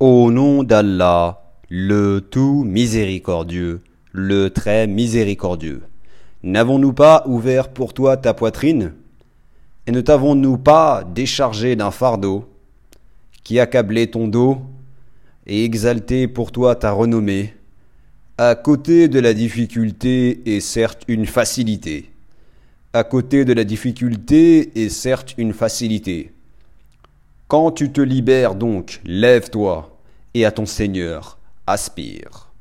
Au nom d'Allah, le tout miséricordieux, le très miséricordieux. N'avons-nous pas ouvert pour toi ta poitrine? Et ne t'avons-nous pas déchargé d'un fardeau qui accablait ton dos et exalté pour toi ta renommée À côté de la difficulté est certes une facilité. À côté de la difficulté est certes une facilité. Quand tu te libères donc, lève-toi, et à ton Seigneur aspire.